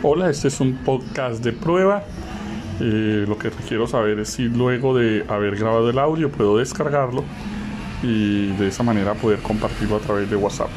Hola, este es un podcast de prueba. Eh, lo que quiero saber es si luego de haber grabado el audio puedo descargarlo y de esa manera poder compartirlo a través de WhatsApp.